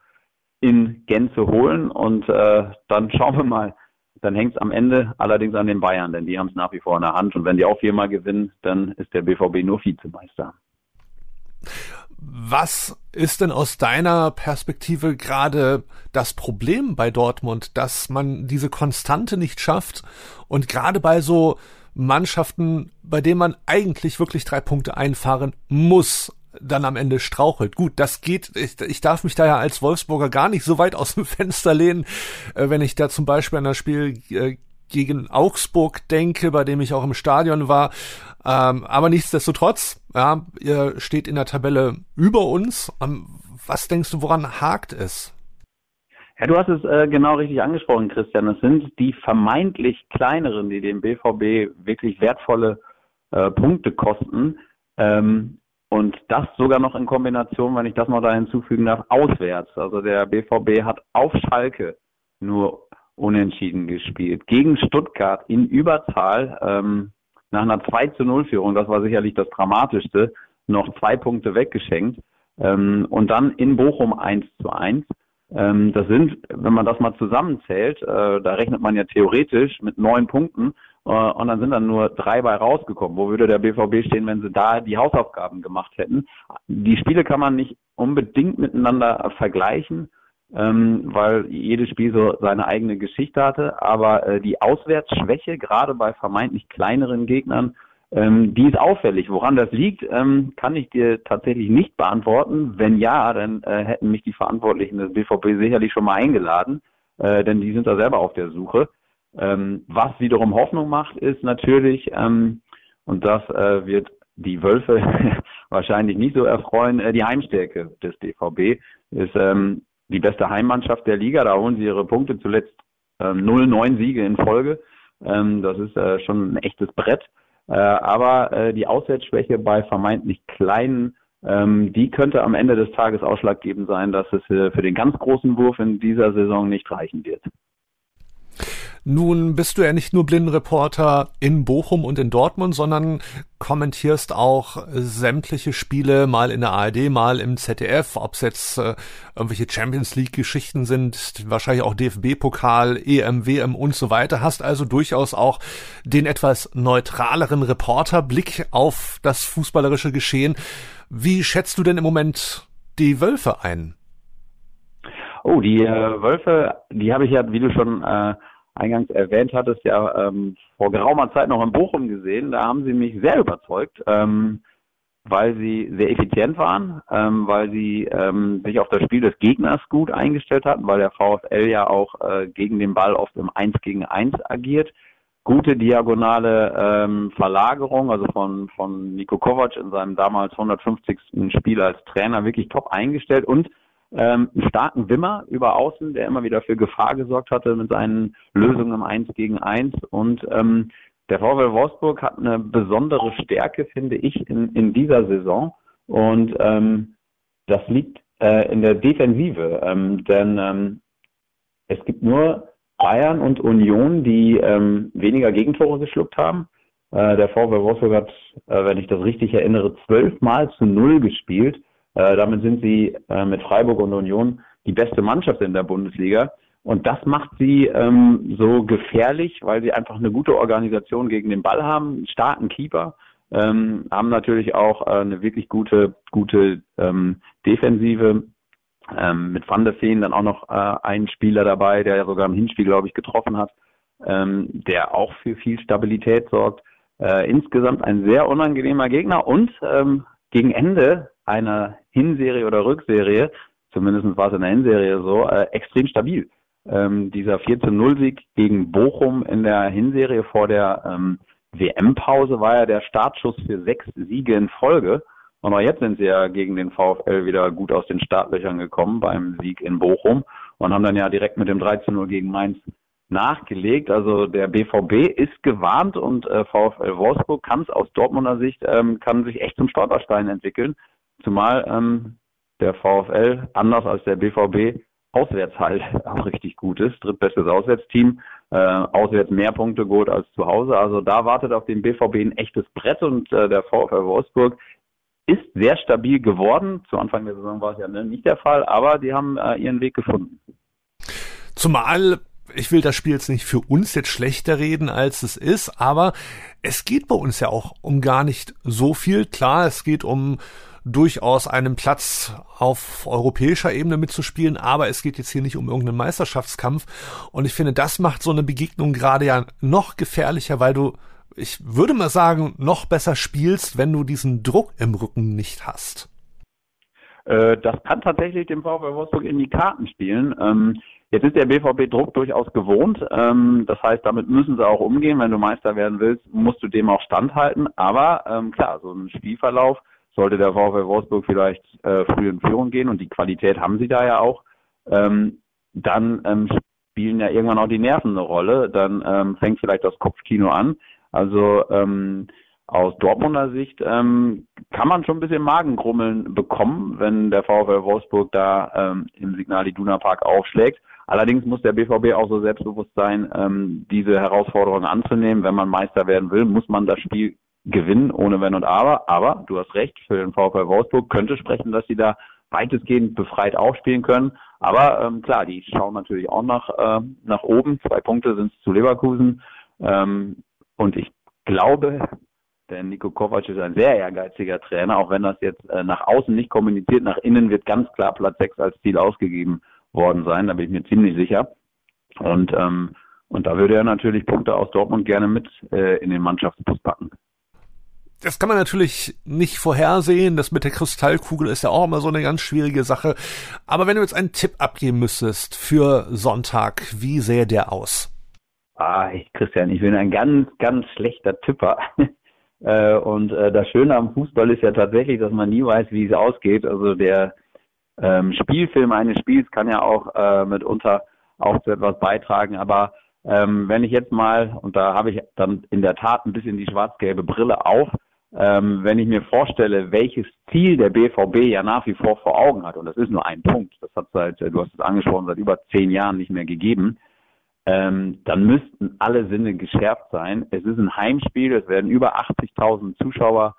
in Gänze holen und äh, dann schauen wir mal. Dann hängt es am Ende allerdings an den Bayern, denn die haben es nach wie vor in der Hand und wenn die auch viermal gewinnen, dann ist der BVB nur Vizemeister. Was ist denn aus deiner Perspektive gerade das Problem bei Dortmund, dass man diese Konstante nicht schafft und gerade bei so Mannschaften, bei denen man eigentlich wirklich drei Punkte einfahren muss, dann am Ende strauchelt. Gut, das geht, ich, ich darf mich da ja als Wolfsburger gar nicht so weit aus dem Fenster lehnen, äh, wenn ich da zum Beispiel an das Spiel äh, gegen Augsburg denke, bei dem ich auch im Stadion war. Ähm, aber nichtsdestotrotz, ja, ihr steht in der Tabelle über uns. Ähm, was denkst du, woran hakt es? Ja, du hast es äh, genau richtig angesprochen, Christian. Es sind die vermeintlich kleineren, die dem BVB wirklich wertvolle äh, Punkte kosten. Ähm, und das sogar noch in Kombination, wenn ich das noch da hinzufügen darf, auswärts. Also der BVB hat auf Schalke nur unentschieden gespielt. Gegen Stuttgart in Überzahl ähm, nach einer 2 zu 0 Führung, das war sicherlich das Dramatischste, noch zwei Punkte weggeschenkt. Ähm, und dann in Bochum 1 zu 1. Ähm, das sind, wenn man das mal zusammenzählt, äh, da rechnet man ja theoretisch mit neun Punkten äh, und dann sind dann nur drei bei rausgekommen. Wo würde der BVB stehen, wenn sie da die Hausaufgaben gemacht hätten? Die Spiele kann man nicht unbedingt miteinander vergleichen ähm, weil jedes Spiel so seine eigene Geschichte hatte. Aber äh, die Auswärtsschwäche, gerade bei vermeintlich kleineren Gegnern, ähm, die ist auffällig. Woran das liegt, ähm, kann ich dir tatsächlich nicht beantworten. Wenn ja, dann äh, hätten mich die Verantwortlichen des BVB sicherlich schon mal eingeladen, äh, denn die sind da selber auf der Suche. Ähm, was wiederum Hoffnung macht, ist natürlich, ähm, und das äh, wird die Wölfe wahrscheinlich nicht so erfreuen, äh, die Heimstärke des BVB ist ähm, die beste Heimmannschaft der Liga. Da holen sie ihre Punkte zuletzt ähm, 0-9 Siege in Folge. Ähm, das ist äh, schon ein echtes Brett. Äh, aber äh, die Auswärtsschwäche bei vermeintlich kleinen, ähm, die könnte am Ende des Tages ausschlaggebend sein, dass es äh, für den ganz großen Wurf in dieser Saison nicht reichen wird. Nun bist du ja nicht nur Blindenreporter in Bochum und in Dortmund, sondern kommentierst auch sämtliche Spiele mal in der ARD, mal im ZDF, ob es jetzt äh, irgendwelche Champions League Geschichten sind, wahrscheinlich auch DFB-Pokal, EM, WM und so weiter. Hast also durchaus auch den etwas neutraleren Reporterblick auf das fußballerische Geschehen. Wie schätzt du denn im Moment die Wölfe ein? Oh, die äh, Wölfe, die habe ich ja, wie du schon äh, eingangs erwähnt hattest, ja ähm, vor geraumer Zeit noch in Bochum gesehen. Da haben sie mich sehr überzeugt, ähm, weil sie sehr effizient waren, ähm, weil sie ähm, sich auf das Spiel des Gegners gut eingestellt hatten, weil der VfL ja auch äh, gegen den Ball oft im 1 gegen 1 agiert. Gute diagonale ähm, Verlagerung, also von, von Niko Kovac in seinem damals 150. Spiel als Trainer wirklich top eingestellt und ähm, einen starken Wimmer über Außen, der immer wieder für Gefahr gesorgt hatte mit seinen Lösungen im 1 gegen 1. Und ähm, der VfL Wolfsburg hat eine besondere Stärke, finde ich, in, in dieser Saison. Und ähm, das liegt äh, in der Defensive. Ähm, denn ähm, es gibt nur Bayern und Union, die ähm, weniger Gegentore geschluckt haben. Äh, der VfL Wolfsburg hat, äh, wenn ich das richtig erinnere, zwölfmal zu null gespielt. Äh, damit sind sie äh, mit Freiburg und Union die beste Mannschaft in der Bundesliga. Und das macht sie ähm, so gefährlich, weil sie einfach eine gute Organisation gegen den Ball haben, einen starken Keeper, ähm, haben natürlich auch äh, eine wirklich gute, gute ähm, Defensive. Ähm, mit Van der Feen dann auch noch äh, einen Spieler dabei, der ja sogar im Hinspiel, glaube ich, getroffen hat, ähm, der auch für viel Stabilität sorgt. Äh, insgesamt ein sehr unangenehmer Gegner und ähm, gegen Ende einer Hinserie oder Rückserie, zumindest war es in der Hinserie so, äh, extrem stabil. Ähm, dieser 14-0-Sieg gegen Bochum in der Hinserie vor der ähm, WM-Pause war ja der Startschuss für sechs Siege in Folge. Und auch jetzt sind sie ja gegen den VfL wieder gut aus den Startlöchern gekommen beim Sieg in Bochum und haben dann ja direkt mit dem 13-0 gegen Mainz nachgelegt. Also der BVB ist gewarnt und äh, VfL Wolfsburg kann es aus Dortmunder Sicht, ähm, kann sich echt zum Stolperstein entwickeln. Zumal ähm, der VfL, anders als der BVB, auswärts halt auch richtig gut ist. Drittbestes Auswärtsteam, äh, auswärts mehr Punkte geholt als zu Hause. Also da wartet auf den BVB ein echtes Brett und äh, der VfL Wolfsburg ist sehr stabil geworden. Zu Anfang der Saison war es ja ne, nicht der Fall, aber die haben äh, ihren Weg gefunden. Zumal ich will das Spiel jetzt nicht für uns jetzt schlechter reden, als es ist, aber es geht bei uns ja auch um gar nicht so viel. Klar, es geht um durchaus einen Platz auf europäischer Ebene mitzuspielen, aber es geht jetzt hier nicht um irgendeinen Meisterschaftskampf. Und ich finde, das macht so eine Begegnung gerade ja noch gefährlicher, weil du ich würde mal sagen, noch besser spielst, wenn du diesen Druck im Rücken nicht hast. Äh, das kann tatsächlich dem VfL Wolfsburg in die Karten spielen. Ähm, jetzt ist der BVB Druck durchaus gewohnt. Ähm, das heißt, damit müssen sie auch umgehen. Wenn du Meister werden willst, musst du dem auch standhalten. Aber ähm, klar, so ein Spielverlauf sollte der VfL Wolfsburg vielleicht äh, früh in Führung gehen und die Qualität haben sie da ja auch. Ähm, dann ähm, spielen ja irgendwann auch die Nerven eine Rolle. Dann ähm, fängt vielleicht das Kopfkino an. Also ähm, aus Dortmunder Sicht ähm, kann man schon ein bisschen Magengrummeln bekommen, wenn der VfL Wolfsburg da ähm, im Signal Iduna Park aufschlägt. Allerdings muss der BVB auch so selbstbewusst sein, ähm, diese Herausforderung anzunehmen. Wenn man Meister werden will, muss man das Spiel gewinnen, ohne Wenn und Aber. Aber du hast recht, für den VfL Wolfsburg könnte sprechen, dass sie da weitestgehend befreit aufspielen können. Aber ähm, klar, die schauen natürlich auch nach, äh, nach oben. Zwei Punkte sind es zu Leverkusen. Ähm, und ich glaube, denn Nico Kovac ist ein sehr ehrgeiziger Trainer, auch wenn das jetzt äh, nach außen nicht kommuniziert, nach innen wird ganz klar Platz 6 als Ziel ausgegeben worden sein, da bin ich mir ziemlich sicher. Und, ähm, und da würde er natürlich Punkte aus Dortmund gerne mit äh, in den Mannschaftsbus packen. Das kann man natürlich nicht vorhersehen. Das mit der Kristallkugel ist ja auch immer so eine ganz schwierige Sache. Aber wenn du jetzt einen Tipp abgeben müsstest für Sonntag, wie sähe der aus? Ah, ich, Christian, ich bin ein ganz, ganz schlechter Tipper. Äh, und äh, das Schöne am Fußball ist ja tatsächlich, dass man nie weiß, wie es ausgeht. Also der ähm, Spielfilm eines Spiels kann ja auch äh, mitunter auch zu etwas beitragen. Aber ähm, wenn ich jetzt mal, und da habe ich dann in der Tat ein bisschen die schwarz-gelbe Brille auf, ähm, wenn ich mir vorstelle, welches Ziel der BVB ja nach wie vor vor Augen hat, und das ist nur ein Punkt, das hat seit, du hast es angesprochen, seit über zehn Jahren nicht mehr gegeben, ähm, dann müssten alle Sinne geschärft sein. Es ist ein Heimspiel, es werden über 80.000 Zuschauer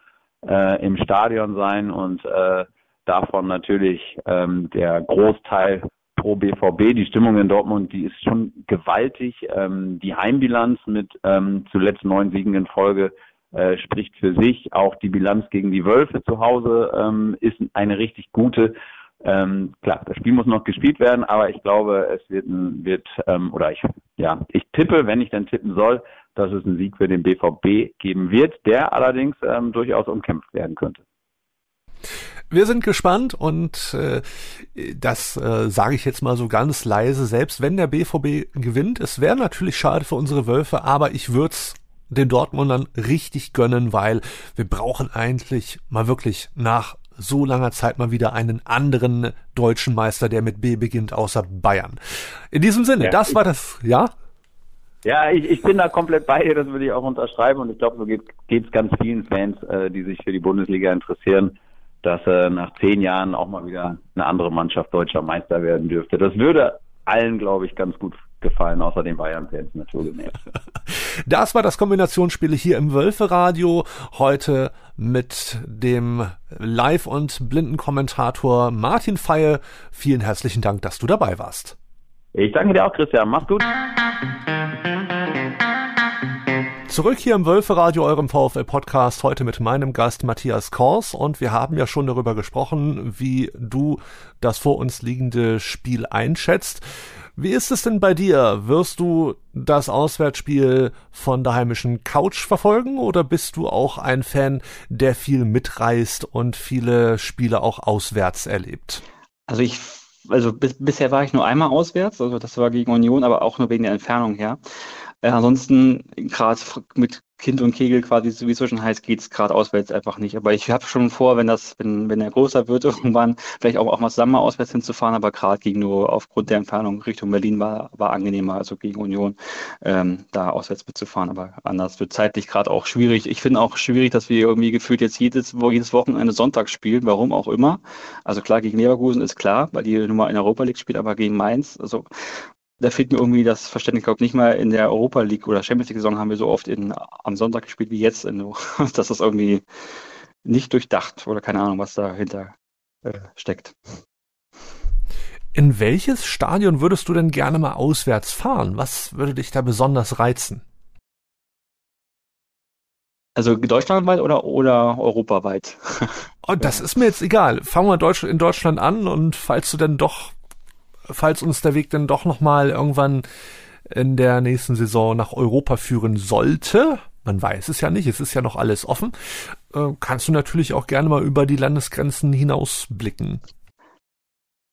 äh, im Stadion sein und äh, davon natürlich ähm, der Großteil pro BVB. Die Stimmung in Dortmund, die ist schon gewaltig. Ähm, die Heimbilanz mit ähm, zuletzt neun Siegen in Folge äh, spricht für sich. Auch die Bilanz gegen die Wölfe zu Hause ähm, ist eine richtig gute. Ähm, klar, das Spiel muss noch gespielt werden, aber ich glaube, es wird, wird ähm, oder ich, ja, ich tippe, wenn ich dann tippen soll, dass es einen Sieg für den BVB geben wird, der allerdings ähm, durchaus umkämpft werden könnte. Wir sind gespannt und äh, das äh, sage ich jetzt mal so ganz leise, selbst wenn der BVB gewinnt, es wäre natürlich schade für unsere Wölfe, aber ich würde es den Dortmundern richtig gönnen, weil wir brauchen eigentlich mal wirklich nach so langer Zeit mal wieder einen anderen deutschen Meister, der mit B beginnt, außer Bayern. In diesem Sinne, ja, das war das, ja? Ja, ich, ich bin da komplett bei dir, das würde ich auch unterschreiben und ich glaube, so geht es ganz vielen Fans, äh, die sich für die Bundesliga interessieren, dass äh, nach zehn Jahren auch mal wieder eine andere Mannschaft deutscher Meister werden dürfte. Das würde allen, glaube ich, ganz gut gefallen, außer den Bayern-Fans naturgemäß. Das war das Kombinationsspiel hier im Wölfe-Radio. Heute mit dem Live- und Blindenkommentator Martin Feie. Vielen herzlichen Dank, dass du dabei warst. Ich danke dir auch, Christian. Mach's gut. Zurück hier im Wölferadio, eurem VfL-Podcast, heute mit meinem Gast Matthias Kors und wir haben ja schon darüber gesprochen, wie du das vor uns liegende Spiel einschätzt. Wie ist es denn bei dir? Wirst du das Auswärtsspiel von der heimischen Couch verfolgen oder bist du auch ein Fan, der viel mitreist und viele Spiele auch auswärts erlebt? Also ich also bis, bisher war ich nur einmal auswärts, also das war gegen Union, aber auch nur wegen der Entfernung her. Äh, ansonsten, gerade mit Kind und Kegel quasi so wie zwischen heißt, geht's gerade auswärts einfach nicht. Aber ich habe schon vor, wenn das, wenn, wenn er größer wird, irgendwann vielleicht auch, auch mal zusammen auswärts hinzufahren, aber gerade ging nur aufgrund der Entfernung Richtung Berlin war, war angenehmer, also gegen Union, ähm, da auswärts mitzufahren. Aber anders wird zeitlich gerade auch schwierig. Ich finde auch schwierig, dass wir irgendwie gefühlt jetzt jedes, jedes Wochenende Sonntag spielen, warum auch immer. Also klar, gegen Leverkusen ist klar, weil die Nummer in Europa League spielt, aber gegen Mainz, also da fehlt mir irgendwie das Verständnis. Ich glaube, nicht mal in der Europa League oder Champions League-Saison haben wir so oft in, am Sonntag gespielt wie jetzt. In, dass das irgendwie nicht durchdacht oder keine Ahnung, was dahinter äh, steckt. In welches Stadion würdest du denn gerne mal auswärts fahren? Was würde dich da besonders reizen? Also deutschlandweit oder, oder europaweit? Oh, das ist mir jetzt egal. Fangen wir in Deutschland an und falls du denn doch falls uns der Weg dann doch nochmal irgendwann in der nächsten Saison nach Europa führen sollte, man weiß es ja nicht, es ist ja noch alles offen, äh, kannst du natürlich auch gerne mal über die Landesgrenzen hinausblicken.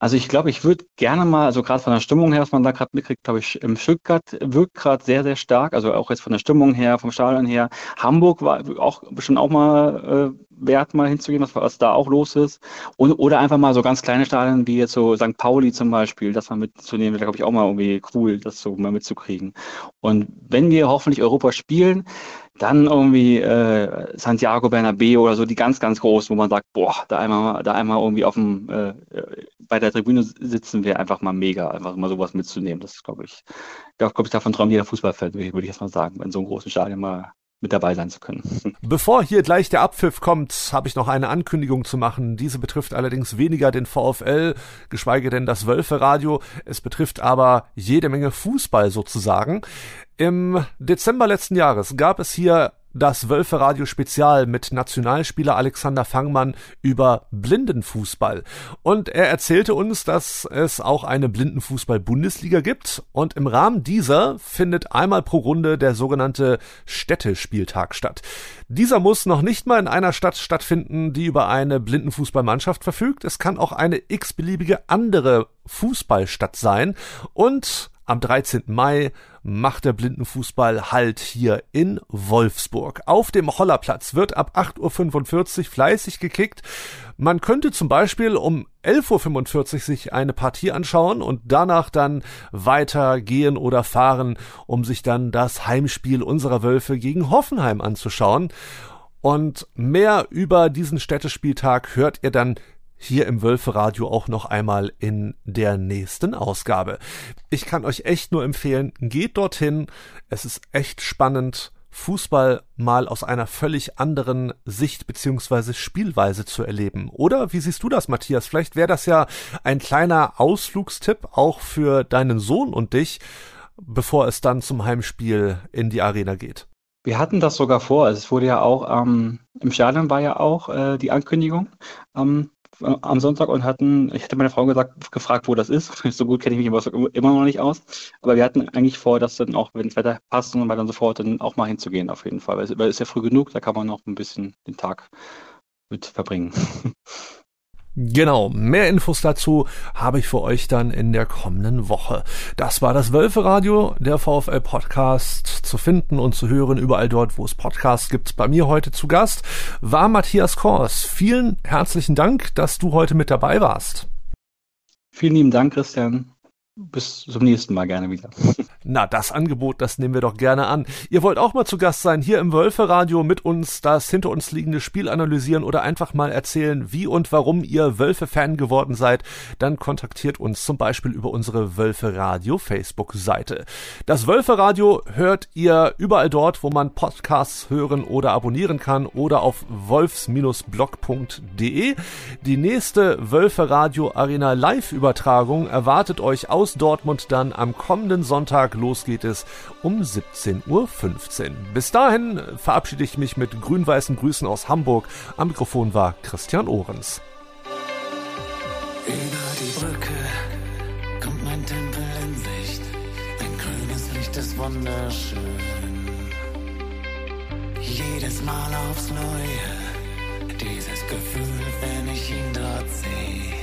Also ich glaube, ich würde gerne mal, also gerade von der Stimmung her, was man da gerade mitkriegt, glaube ich, im Stuttgart wirkt gerade sehr, sehr stark. Also auch jetzt von der Stimmung her, vom Stadion her. Hamburg war auch bestimmt auch mal äh, wert, mal hinzugehen, was, was da auch los ist. Und, oder einfach mal so ganz kleine Stadien wie jetzt so St. Pauli zum Beispiel, das mal mitzunehmen, wäre, glaube ich, auch mal irgendwie cool, das so mal mitzukriegen. Und wenn wir hoffentlich Europa spielen, dann irgendwie äh, Santiago Bernabeu oder so, die ganz, ganz groß, wo man sagt, boah, da einmal, da einmal irgendwie auf dem, äh, bei der Tribüne sitzen wir einfach mal mega, einfach mal sowas mitzunehmen. Das glaube ich, glaube ich, davon träumt jeder Fußballfan, würde ich jetzt mal sagen, in so einem großen Stadion mal mit dabei sein zu können. Bevor hier gleich der Abpfiff kommt, habe ich noch eine Ankündigung zu machen. Diese betrifft allerdings weniger den VfL, geschweige denn das Wölfe-Radio. Es betrifft aber jede Menge Fußball sozusagen. Im Dezember letzten Jahres gab es hier das Wölfe Radio Spezial mit Nationalspieler Alexander Fangmann über Blindenfußball. Und er erzählte uns, dass es auch eine Blindenfußball-Bundesliga gibt. Und im Rahmen dieser findet einmal pro Runde der sogenannte Städtespieltag statt. Dieser muss noch nicht mal in einer Stadt stattfinden, die über eine Blindenfußballmannschaft verfügt. Es kann auch eine x-beliebige andere Fußballstadt sein. Und am 13. Mai macht der Blindenfußball Halt hier in Wolfsburg. Auf dem Hollerplatz wird ab 8.45 Uhr fleißig gekickt. Man könnte zum Beispiel um 11.45 Uhr sich eine Partie anschauen und danach dann weitergehen oder fahren, um sich dann das Heimspiel unserer Wölfe gegen Hoffenheim anzuschauen. Und mehr über diesen Städtespieltag hört ihr dann hier im Wölferadio auch noch einmal in der nächsten Ausgabe. Ich kann euch echt nur empfehlen, geht dorthin. Es ist echt spannend. Fußball mal aus einer völlig anderen Sicht beziehungsweise Spielweise zu erleben. Oder wie siehst du das, Matthias? Vielleicht wäre das ja ein kleiner Ausflugstipp auch für deinen Sohn und dich, bevor es dann zum Heimspiel in die Arena geht. Wir hatten das sogar vor. Es wurde ja auch ähm, im Stadion war ja auch äh, die Ankündigung ähm, am Sonntag und hatten, ich hatte meine Frau gesagt, gefragt, wo das ist. So gut kenne ich mich in Wolfsburg immer noch nicht aus. Aber wir hatten eigentlich vor, dass dann auch, wenn das Wetter passt und weiter und dann auch mal hinzugehen auf jeden Fall. Weil es ist ja früh genug, da kann man noch ein bisschen den Tag mit verbringen. Genau, mehr Infos dazu habe ich für euch dann in der kommenden Woche. Das war das Wölferadio, der VfL Podcast, zu finden und zu hören überall dort, wo es Podcasts gibt. Bei mir heute zu Gast war Matthias Kors. Vielen herzlichen Dank, dass du heute mit dabei warst. Vielen lieben Dank, Christian bis zum nächsten Mal gerne wieder. Na, das Angebot, das nehmen wir doch gerne an. Ihr wollt auch mal zu Gast sein hier im Wölfe-Radio mit uns das hinter uns liegende Spiel analysieren oder einfach mal erzählen, wie und warum ihr Wölfe-Fan geworden seid, dann kontaktiert uns zum Beispiel über unsere Wölfe-Radio Facebook-Seite. Das Wölfe-Radio hört ihr überall dort, wo man Podcasts hören oder abonnieren kann oder auf wolfs-blog.de. Die nächste Wölfe-Radio Arena Live-Übertragung erwartet euch aus Dortmund dann am kommenden Sonntag. Los geht es um 17.15 Uhr. Bis dahin verabschiede ich mich mit grün-weißen Grüßen aus Hamburg. Am Mikrofon war Christian Ohrens. Über die Brücke kommt mein Tempel in Sicht. Dein grünes Licht ist wunderschön. Jedes Mal aufs Neue, dieses Gefühl, wenn ich ihn dort sehe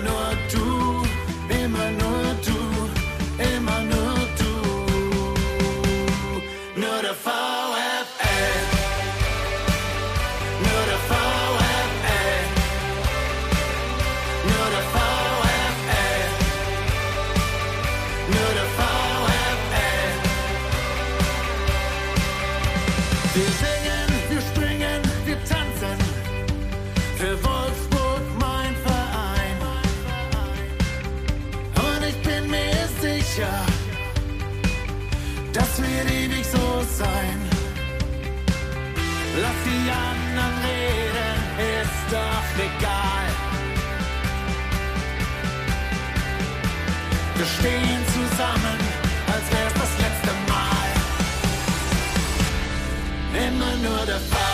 Immer zusammen, als wär's das letzte Mal. Immer nur der Fall.